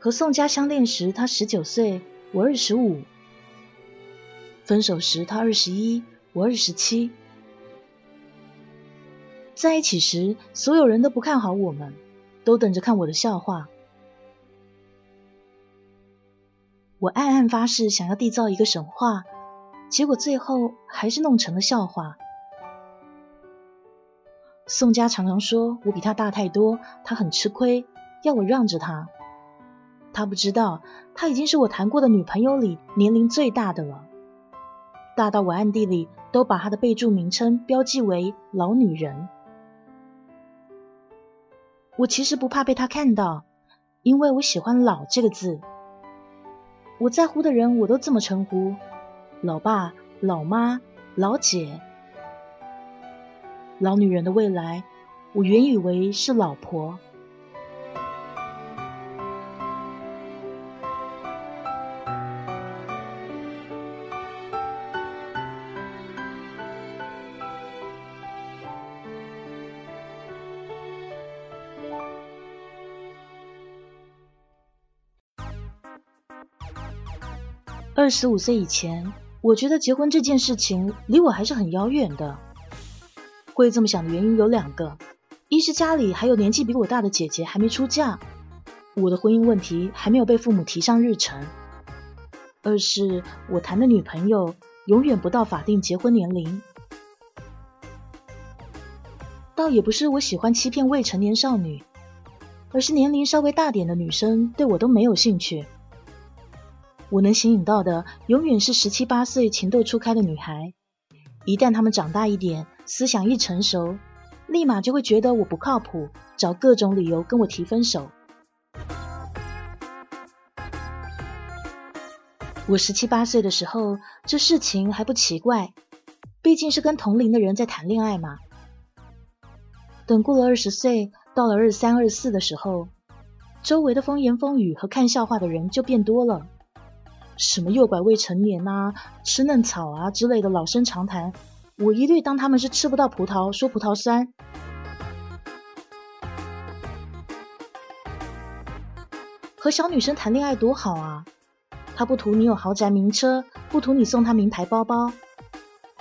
和宋家相恋时，他十九岁，我二十五；分手时，他二十一，我二十七。在一起时，所有人都不看好我们，都等着看我的笑话。我暗暗发誓，想要缔造一个神话，结果最后还是弄成了笑话。宋家常常说我比他大太多，他很吃亏，要我让着他。他不知道，他已经是我谈过的女朋友里年龄最大的了，大到我暗地里都把他的备注名称标记为“老女人”。我其实不怕被他看到，因为我喜欢“老”这个字。我在乎的人，我都这么称呼：老爸、老妈、老姐。老女人的未来，我原以为是老婆。二十五岁以前，我觉得结婚这件事情离我还是很遥远的。会这么想的原因有两个：一是家里还有年纪比我大的姐姐还没出嫁，我的婚姻问题还没有被父母提上日程；二是我谈的女朋友永远不到法定结婚年龄。倒也不是我喜欢欺骗未成年少女，而是年龄稍微大点的女生对我都没有兴趣。我能吸引到的，永远是十七八岁情窦初开的女孩。一旦她们长大一点，思想一成熟，立马就会觉得我不靠谱，找各种理由跟我提分手。我十七八岁的时候，这事情还不奇怪，毕竟是跟同龄的人在谈恋爱嘛。等过了二十岁，到了二三、二四的时候，周围的风言风语和看笑话的人就变多了。什么诱拐未成年啊、吃嫩草啊之类的老生常谈，我一律当他们是吃不到葡萄说葡萄酸。和小女生谈恋爱多好啊！他不图你有豪宅名车，不图你送他名牌包包，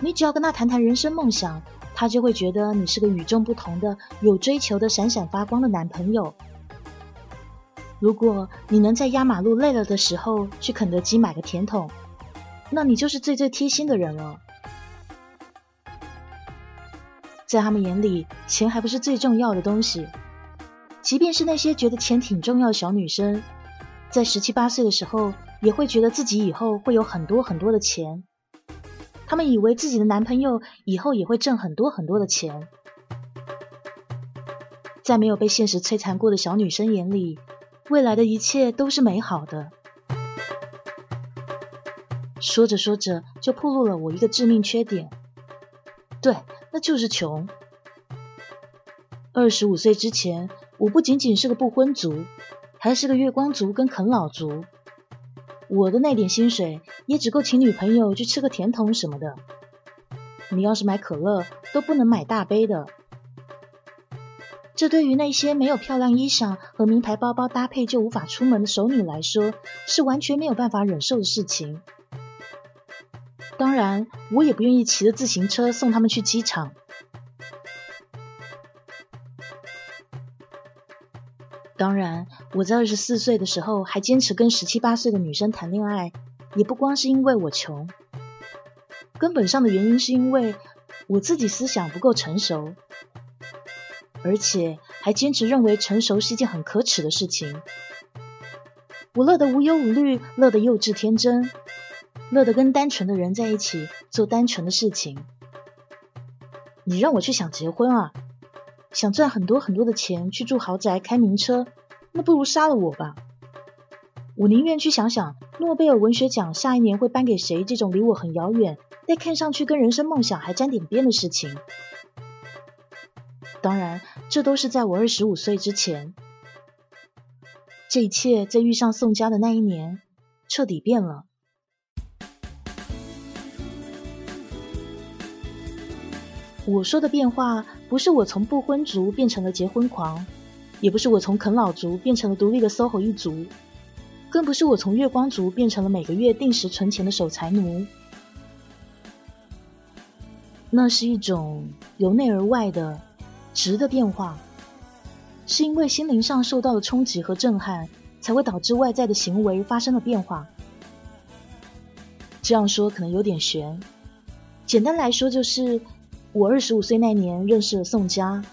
你只要跟他谈谈人生梦想，他就会觉得你是个与众不同的、有追求的、闪闪发光的男朋友。如果你能在压马路累了的时候去肯德基买个甜筒，那你就是最最贴心的人了。在他们眼里，钱还不是最重要的东西。即便是那些觉得钱挺重要的小女生，在十七八岁的时候，也会觉得自己以后会有很多很多的钱。他们以为自己的男朋友以后也会挣很多很多的钱。在没有被现实摧残过的小女生眼里，未来的一切都是美好的。说着说着，就暴露了我一个致命缺点。对，那就是穷。二十五岁之前，我不仅仅是个不婚族，还是个月光族跟啃老族。我的那点薪水，也只够请女朋友去吃个甜筒什么的。你要是买可乐，都不能买大杯的。这对于那些没有漂亮衣裳和名牌包包搭配就无法出门的熟女来说，是完全没有办法忍受的事情。当然，我也不愿意骑着自行车送他们去机场。当然，我在二十四岁的时候还坚持跟十七八岁的女生谈恋爱，也不光是因为我穷，根本上的原因是因为我自己思想不够成熟。而且还坚持认为成熟是一件很可耻的事情。我乐得无忧无虑，乐得幼稚天真，乐得跟单纯的人在一起做单纯的事情。你让我去想结婚啊，想赚很多很多的钱，去住豪宅、开名车，那不如杀了我吧。我宁愿去想想诺贝尔文学奖下一年会颁给谁这种离我很遥远，但看上去跟人生梦想还沾点边的事情。当然，这都是在我二十五岁之前。这一切在遇上宋家的那一年，彻底变了。我说的变化，不是我从不婚族变成了结婚狂，也不是我从啃老族变成了独立的 SOHO 一族，更不是我从月光族变成了每个月定时存钱的守财奴。那是一种由内而外的值的变化，是因为心灵上受到了冲击和震撼，才会导致外在的行为发生了变化。这样说可能有点悬，简单来说就是，我二十五岁那年认识了宋佳，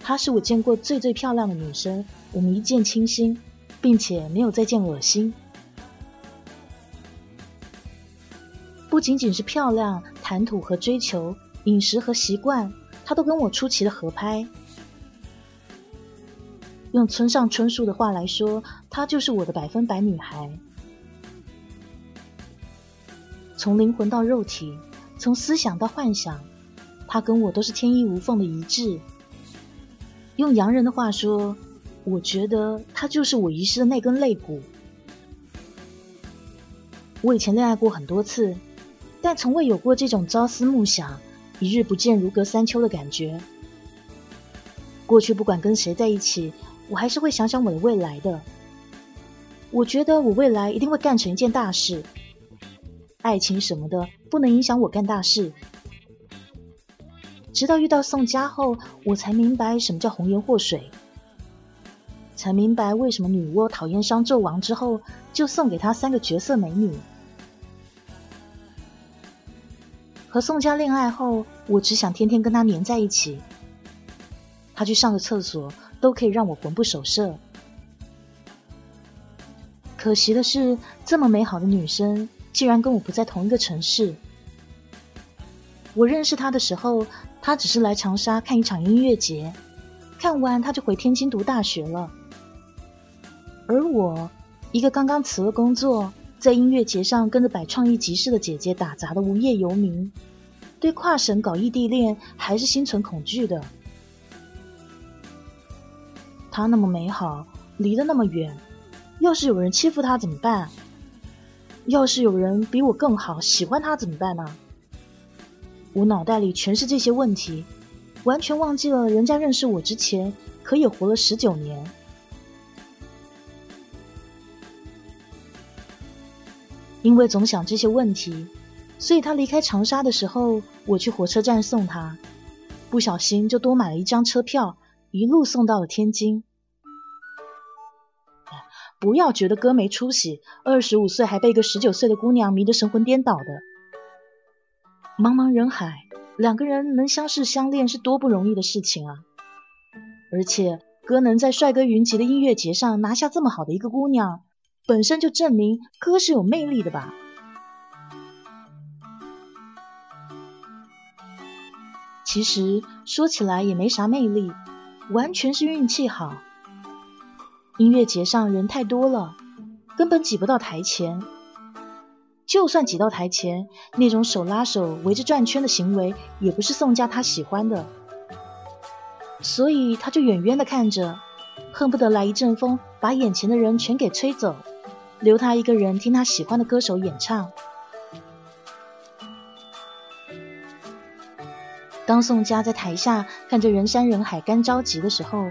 她是我见过最最漂亮的女生，我们一见倾心，并且没有再见恶心。不仅仅是漂亮、谈吐和追求、饮食和习惯，她都跟我出奇的合拍。用村上春树的话来说，她就是我的百分百女孩。从灵魂到肉体，从思想到幻想，她跟我都是天衣无缝的一致。用洋人的话说，我觉得她就是我遗失的那根肋骨。我以前恋爱过很多次。但从未有过这种朝思暮想、一日不见如隔三秋的感觉。过去不管跟谁在一起，我还是会想想我的未来的。我觉得我未来一定会干成一件大事。爱情什么的不能影响我干大事。直到遇到宋佳后，我才明白什么叫红颜祸水，才明白为什么女娲讨厌商纣王之后，就送给他三个绝色美女。和宋佳恋爱后，我只想天天跟他黏在一起。他去上个厕所都可以让我魂不守舍。可惜的是，这么美好的女生竟然跟我不在同一个城市。我认识她的时候，她只是来长沙看一场音乐节，看完她就回天津读大学了。而我，一个刚刚辞了工作。在音乐节上跟着摆创意集市的姐姐打杂的无业游民，对跨省搞异地恋还是心存恐惧的。他那么美好，离得那么远，要是有人欺负他怎么办？要是有人比我更好，喜欢他怎么办呢？我脑袋里全是这些问题，完全忘记了人家认识我之前可也活了十九年。因为总想这些问题，所以他离开长沙的时候，我去火车站送他，不小心就多买了一张车票，一路送到了天津。不要觉得哥没出息，二十五岁还被一个十九岁的姑娘迷得神魂颠倒的。茫茫人海，两个人能相识相恋是多不容易的事情啊！而且哥能在帅哥云集的音乐节上拿下这么好的一个姑娘。本身就证明哥是有魅力的吧？其实说起来也没啥魅力，完全是运气好。音乐节上人太多了，根本挤不到台前。就算挤到台前，那种手拉手围着转圈的行为，也不是宋佳他喜欢的，所以他就远远的看着，恨不得来一阵风，把眼前的人全给吹走。留他一个人听他喜欢的歌手演唱。当宋佳在台下看着人山人海干着急的时候，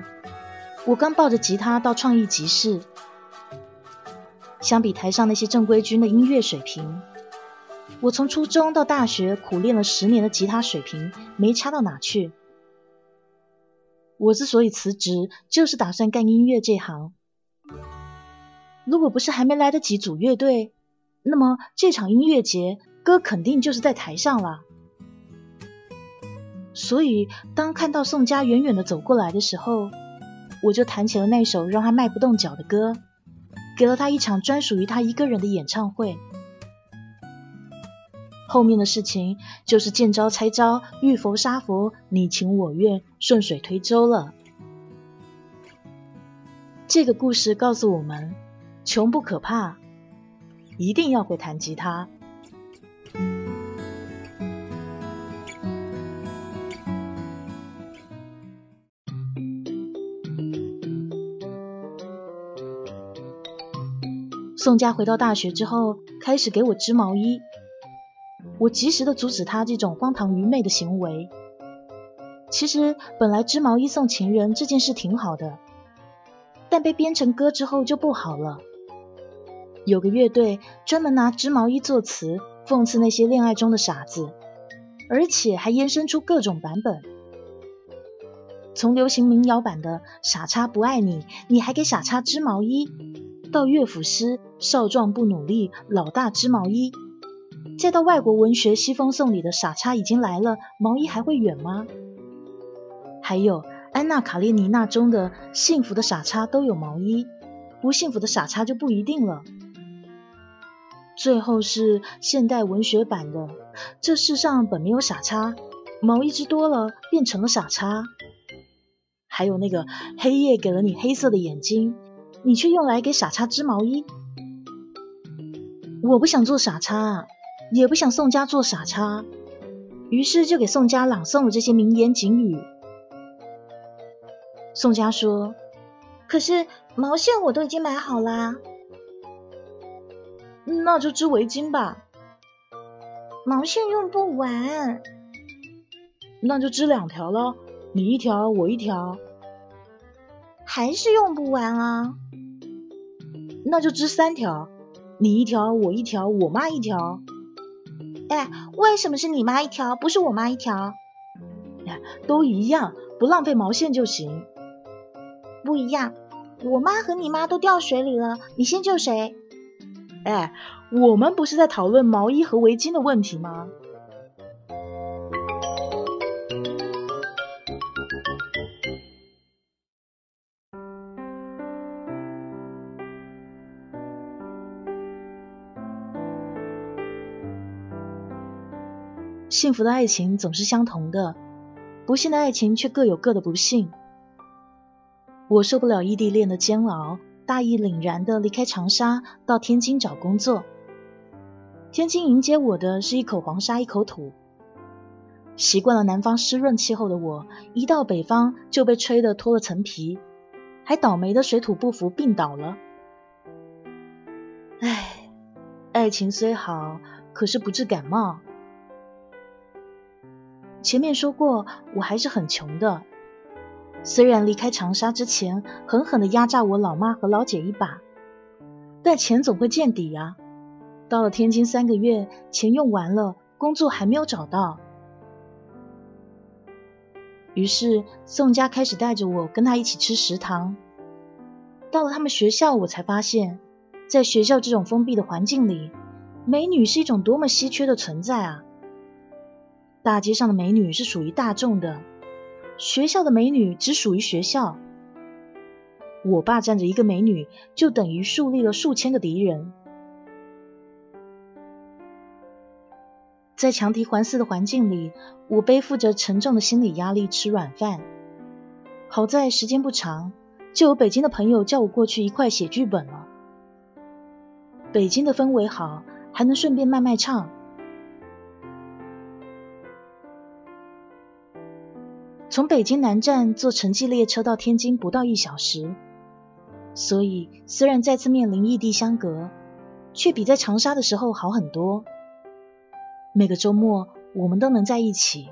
我刚抱着吉他到创意集市。相比台上那些正规军的音乐水平，我从初中到大学苦练了十年的吉他水平没差到哪去。我之所以辞职，就是打算干音乐这行。如果不是还没来得及组乐队，那么这场音乐节歌肯定就是在台上了。所以当看到宋佳远远的走过来的时候，我就弹起了那首让他迈不动脚的歌，给了他一场专属于他一个人的演唱会。后面的事情就是见招拆招，遇佛杀佛，你情我愿，顺水推舟了。这个故事告诉我们。穷不可怕，一定要会弹吉他。宋佳回到大学之后，开始给我织毛衣，我及时的阻止他这种荒唐愚昧的行为。其实本来织毛衣送情人这件事挺好的，但被编成歌之后就不好了。有个乐队专门拿织毛衣作词，讽刺那些恋爱中的傻子，而且还延伸出各种版本，从流行民谣版的“傻叉不爱你，你还给傻叉织毛衣”，到乐府诗“少壮不努力，老大织毛衣”，再到外国文学西风颂里的“傻叉已经来了，毛衣还会远吗”，还有《安娜·卡列尼娜》中的“幸福的傻叉都有毛衣，不幸福的傻叉就不一定了”。最后是现代文学版的，这世上本没有傻叉，毛衣织多了变成了傻叉。还有那个黑夜给了你黑色的眼睛，你却用来给傻叉织毛衣。我不想做傻叉，也不想宋佳做傻叉，于是就给宋佳朗诵了这些名言警语。宋佳说：“可是毛线我都已经买好啦。”那就织围巾吧，毛线用不完，那就织两条了，你一条我一条，还是用不完啊，那就织三条，你一条我一条我妈一条，哎，为什么是你妈一条，不是我妈一条？哎，都一样，不浪费毛线就行。不一样，我妈和你妈都掉水里了，你先救谁？哎，我们不是在讨论毛衣和围巾的问题吗？幸福的爱情总是相同的，不幸的爱情却各有各的不幸。我受不了异地恋的煎熬。大义凛然的离开长沙，到天津找工作。天津迎接我的是一口黄沙一口土。习惯了南方湿润气候的我，一到北方就被吹得脱了层皮，还倒霉的水土不服病倒了。唉，爱情虽好，可是不治感冒。前面说过，我还是很穷的。虽然离开长沙之前狠狠的压榨我老妈和老姐一把，但钱总会见底啊。到了天津三个月，钱用完了，工作还没有找到。于是宋佳开始带着我跟他一起吃食堂。到了他们学校，我才发现，在学校这种封闭的环境里，美女是一种多么稀缺的存在啊！大街上的美女是属于大众的。学校的美女只属于学校，我霸占着一个美女，就等于树立了数千个敌人。在强敌环伺的环境里，我背负着沉重的心理压力吃软饭。好在时间不长，就有北京的朋友叫我过去一块写剧本了。北京的氛围好，还能顺便卖卖唱。从北京南站坐城际列车到天津不到一小时，所以虽然再次面临异地相隔，却比在长沙的时候好很多。每个周末我们都能在一起。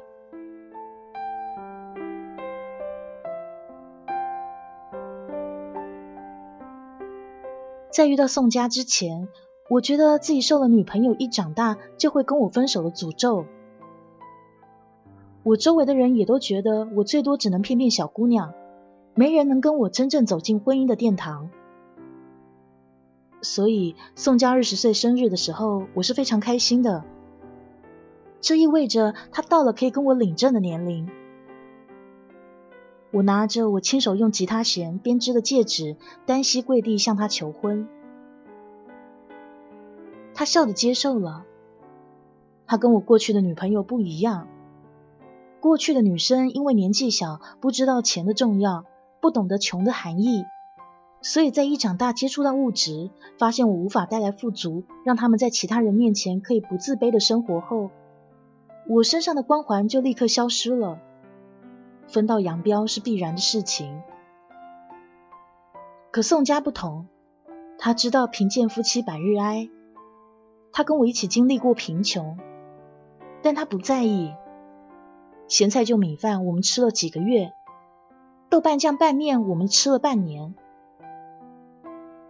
在遇到宋佳之前，我觉得自己受了女朋友一长大就会跟我分手的诅咒。我周围的人也都觉得我最多只能骗骗小姑娘，没人能跟我真正走进婚姻的殿堂。所以宋佳二十岁生日的时候，我是非常开心的。这意味着她到了可以跟我领证的年龄。我拿着我亲手用吉他弦编织的戒指，单膝跪地向她求婚。她笑着接受了。她跟我过去的女朋友不一样。过去的女生因为年纪小，不知道钱的重要，不懂得穷的含义，所以在一长大接触到物质，发现我无法带来富足，让他们在其他人面前可以不自卑的生活后，我身上的光环就立刻消失了。分道扬镳是必然的事情。可宋家不同，他知道贫贱夫妻百日哀，他跟我一起经历过贫穷，但他不在意。咸菜就米饭，我们吃了几个月；豆瓣酱拌面，我们吃了半年。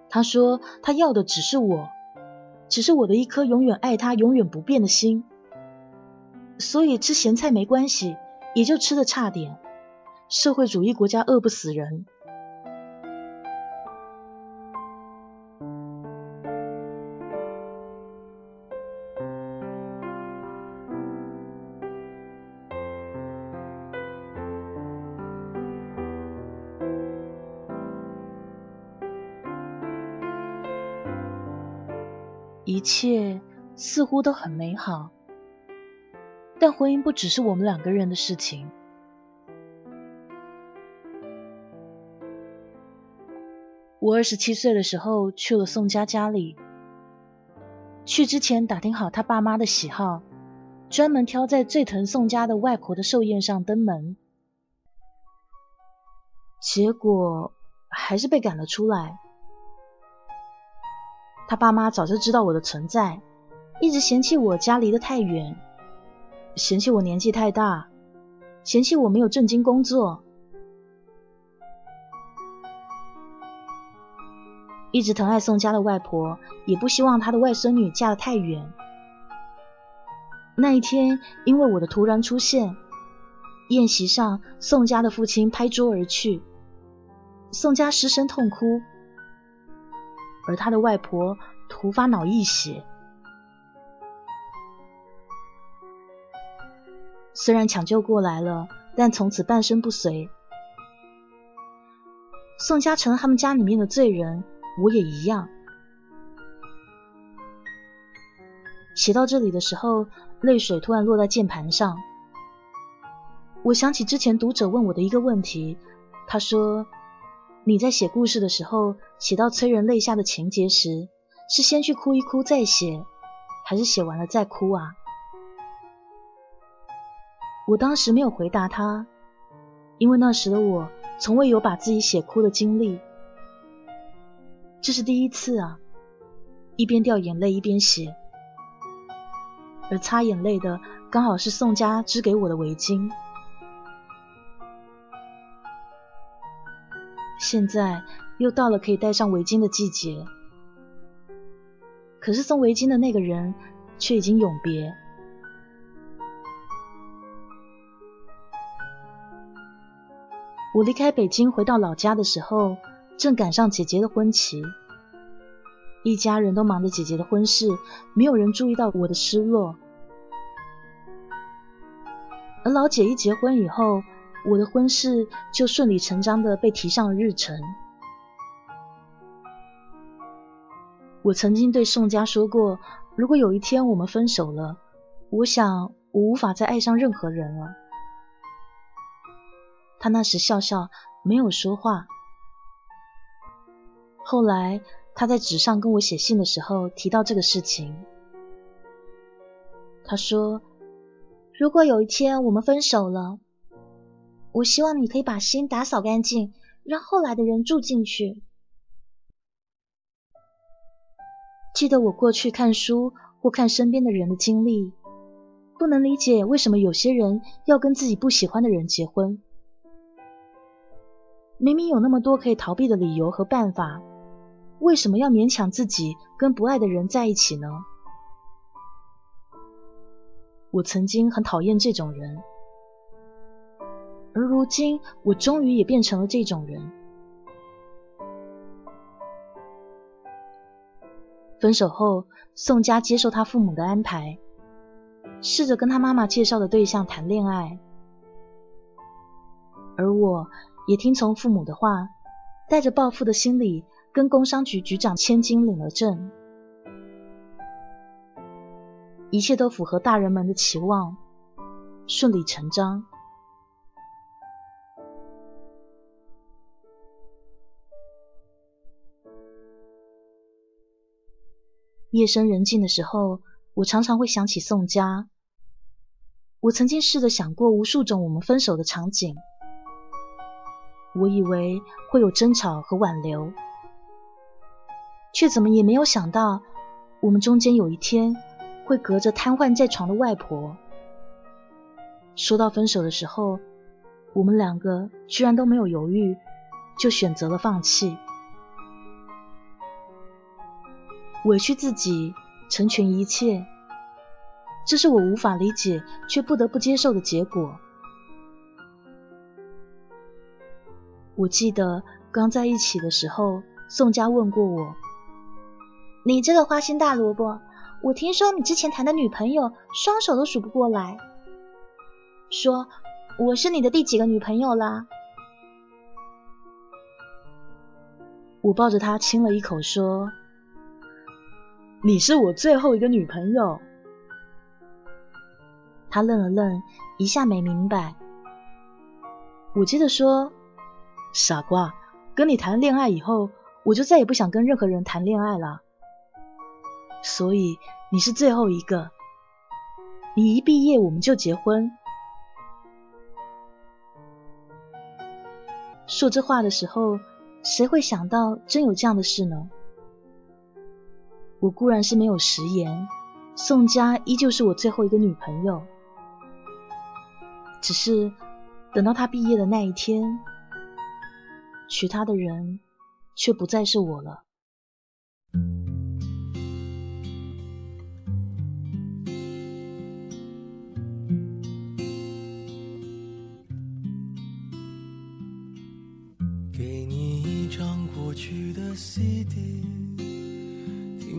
他说他要的只是我，只是我的一颗永远爱他、永远不变的心。所以吃咸菜没关系，也就吃的差点。社会主义国家饿不死人。一切似乎都很美好，但婚姻不只是我们两个人的事情。我二十七岁的时候去了宋家家里，去之前打听好他爸妈的喜好，专门挑在最疼宋家的外婆的寿宴上登门，结果还是被赶了出来。他爸妈早就知道我的存在，一直嫌弃我家离得太远，嫌弃我年纪太大，嫌弃我没有正经工作。一直疼爱宋家的外婆，也不希望她的外孙女嫁得太远。那一天，因为我的突然出现，宴席上宋家的父亲拍桌而去，宋家失声痛哭。而他的外婆突发脑溢血，虽然抢救过来了，但从此半身不遂。宋嘉诚他们家里面的罪人，我也一样。写到这里的时候，泪水突然落在键盘上。我想起之前读者问我的一个问题，他说。你在写故事的时候，写到催人泪下的情节时，是先去哭一哭再写，还是写完了再哭啊？我当时没有回答他，因为那时的我从未有把自己写哭的经历，这是第一次啊！一边掉眼泪一边写，而擦眼泪的刚好是宋家织给我的围巾。现在又到了可以戴上围巾的季节，可是送围巾的那个人却已经永别。我离开北京回到老家的时候，正赶上姐姐的婚期，一家人都忙着姐姐的婚事，没有人注意到我的失落。而老姐一结婚以后，我的婚事就顺理成章的被提上了日程。我曾经对宋佳说过，如果有一天我们分手了，我想我无法再爱上任何人了。他那时笑笑，没有说话。后来他在纸上跟我写信的时候提到这个事情，他说：“如果有一天我们分手了。”我希望你可以把心打扫干净，让后来的人住进去。记得我过去看书或看身边的人的经历，不能理解为什么有些人要跟自己不喜欢的人结婚。明明有那么多可以逃避的理由和办法，为什么要勉强自己跟不爱的人在一起呢？我曾经很讨厌这种人。如今，我终于也变成了这种人。分手后，宋佳接受他父母的安排，试着跟他妈妈介绍的对象谈恋爱，而我也听从父母的话，带着报复的心理，跟工商局局长千金领了证，一切都符合大人们的期望，顺理成章。夜深人静的时候，我常常会想起宋佳。我曾经试着想过无数种我们分手的场景，我以为会有争吵和挽留，却怎么也没有想到，我们中间有一天会隔着瘫痪在床的外婆。说到分手的时候，我们两个居然都没有犹豫，就选择了放弃。委屈自己，成全一切，这是我无法理解却不得不接受的结果。我记得刚在一起的时候，宋佳问过我：“你这个花心大萝卜，我听说你之前谈的女朋友双手都数不过来，说我是你的第几个女朋友啦？”我抱着她亲了一口，说：“你是我最后一个女朋友。”他愣了愣，一下没明白。我接着说。傻瓜，跟你谈恋爱以后，我就再也不想跟任何人谈恋爱了。所以你是最后一个。你一毕业我们就结婚。说这话的时候，谁会想到真有这样的事呢？我固然是没有食言，宋佳依旧是我最后一个女朋友。只是等到她毕业的那一天。娶她的人却不再是我了。给你一张过去的 CD，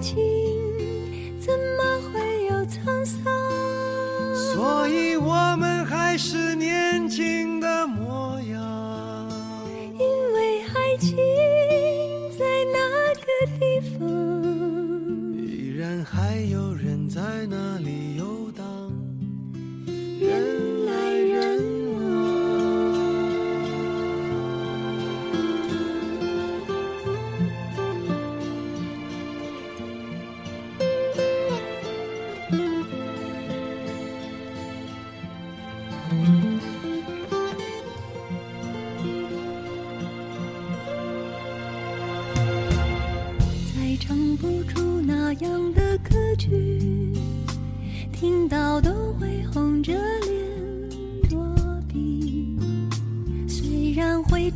起。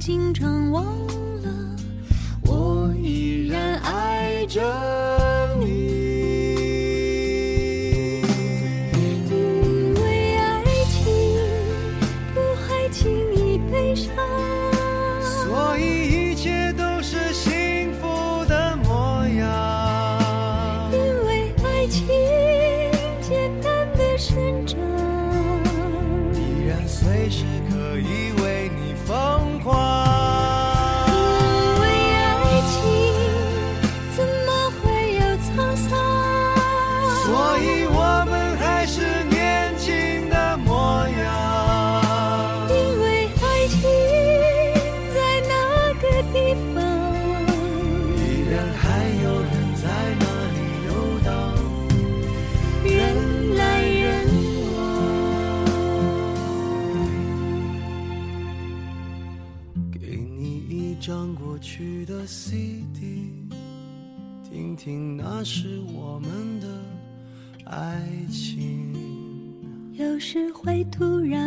经常忘了，我依然爱着。过去的 cd 听听那时我们的爱情。有时会突然